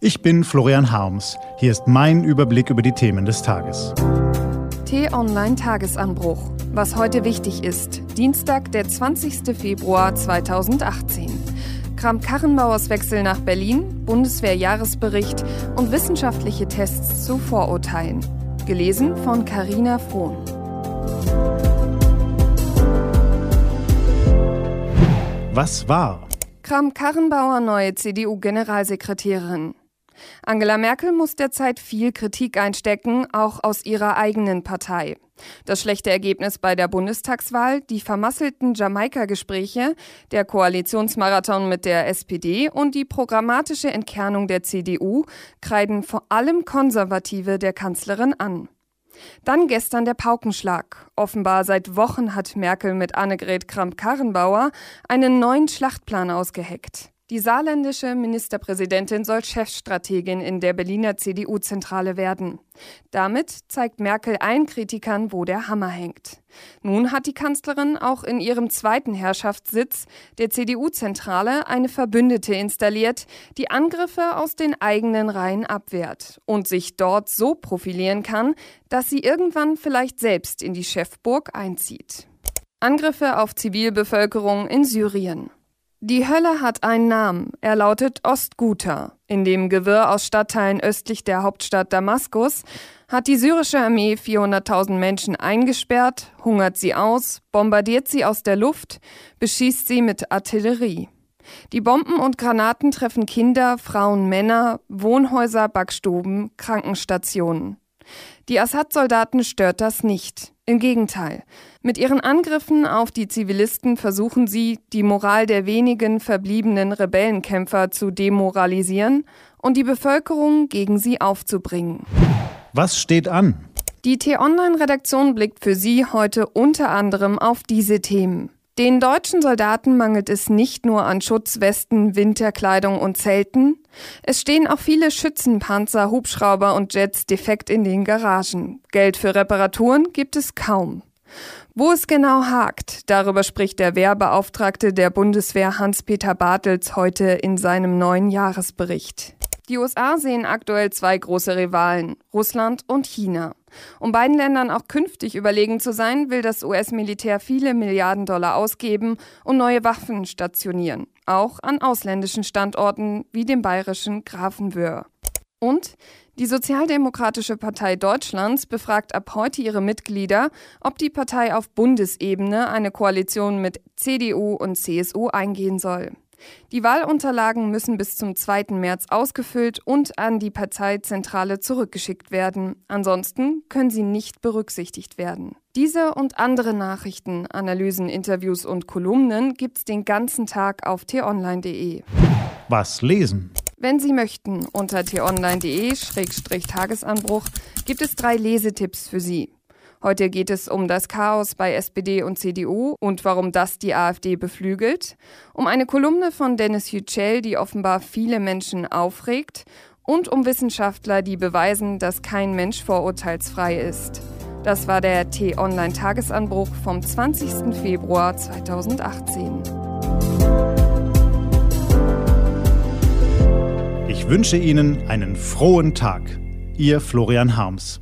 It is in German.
Ich bin Florian Harms. Hier ist mein Überblick über die Themen des Tages. T-Online Tagesanbruch. Was heute wichtig ist. Dienstag, der 20. Februar 2018. Kramp-Karrenbauers Wechsel nach Berlin, Bundeswehr-Jahresbericht und wissenschaftliche Tests zu Vorurteilen. Gelesen von Carina Frohn. Was war? Kramp-Karrenbauer neue CDU-Generalsekretärin. Angela Merkel muss derzeit viel Kritik einstecken, auch aus ihrer eigenen Partei. Das schlechte Ergebnis bei der Bundestagswahl, die vermasselten Jamaika-Gespräche, der Koalitionsmarathon mit der SPD und die programmatische Entkernung der CDU kreiden vor allem Konservative der Kanzlerin an. Dann gestern der Paukenschlag. Offenbar seit Wochen hat Merkel mit Annegret Kramp-Karrenbauer einen neuen Schlachtplan ausgeheckt. Die saarländische Ministerpräsidentin soll Chefstrategin in der Berliner CDU-Zentrale werden. Damit zeigt Merkel allen Kritikern, wo der Hammer hängt. Nun hat die Kanzlerin auch in ihrem zweiten Herrschaftssitz, der CDU-Zentrale, eine Verbündete installiert, die Angriffe aus den eigenen Reihen abwehrt und sich dort so profilieren kann, dass sie irgendwann vielleicht selbst in die Chefburg einzieht. Angriffe auf Zivilbevölkerung in Syrien. Die Hölle hat einen Namen. Er lautet Ostguta. In dem Gewirr aus Stadtteilen östlich der Hauptstadt Damaskus hat die syrische Armee 400.000 Menschen eingesperrt, hungert sie aus, bombardiert sie aus der Luft, beschießt sie mit Artillerie. Die Bomben und Granaten treffen Kinder, Frauen, Männer, Wohnhäuser, Backstuben, Krankenstationen. Die Assad-Soldaten stört das nicht. Im Gegenteil. Mit ihren Angriffen auf die Zivilisten versuchen sie, die Moral der wenigen verbliebenen Rebellenkämpfer zu demoralisieren und die Bevölkerung gegen sie aufzubringen. Was steht an? Die T-Online-Redaktion blickt für Sie heute unter anderem auf diese Themen. Den deutschen Soldaten mangelt es nicht nur an Schutzwesten, Winterkleidung und Zelten. Es stehen auch viele Schützenpanzer, Hubschrauber und Jets defekt in den Garagen. Geld für Reparaturen gibt es kaum. Wo es genau hakt, darüber spricht der Wehrbeauftragte der Bundeswehr Hans-Peter Bartels heute in seinem neuen Jahresbericht. Die USA sehen aktuell zwei große Rivalen, Russland und China. Um beiden Ländern auch künftig überlegen zu sein, will das US-Militär viele Milliarden Dollar ausgeben und neue Waffen stationieren, auch an ausländischen Standorten wie dem bayerischen Grafenwöhr. Und die Sozialdemokratische Partei Deutschlands befragt ab heute ihre Mitglieder, ob die Partei auf Bundesebene eine Koalition mit CDU und CSU eingehen soll. Die Wahlunterlagen müssen bis zum 2. März ausgefüllt und an die Parteizentrale zurückgeschickt werden. Ansonsten können sie nicht berücksichtigt werden. Diese und andere Nachrichten, Analysen, Interviews und Kolumnen gibt's den ganzen Tag auf t-online.de. Was lesen? Wenn Sie möchten, unter t-online.de-tagesanbruch gibt es drei Lesetipps für Sie. Heute geht es um das Chaos bei SPD und CDU und warum das die AfD beflügelt, um eine Kolumne von Dennis Yücel, die offenbar viele Menschen aufregt, und um Wissenschaftler, die beweisen, dass kein Mensch vorurteilsfrei ist. Das war der T-Online-Tagesanbruch vom 20. Februar 2018. Ich wünsche Ihnen einen frohen Tag. Ihr Florian Harms.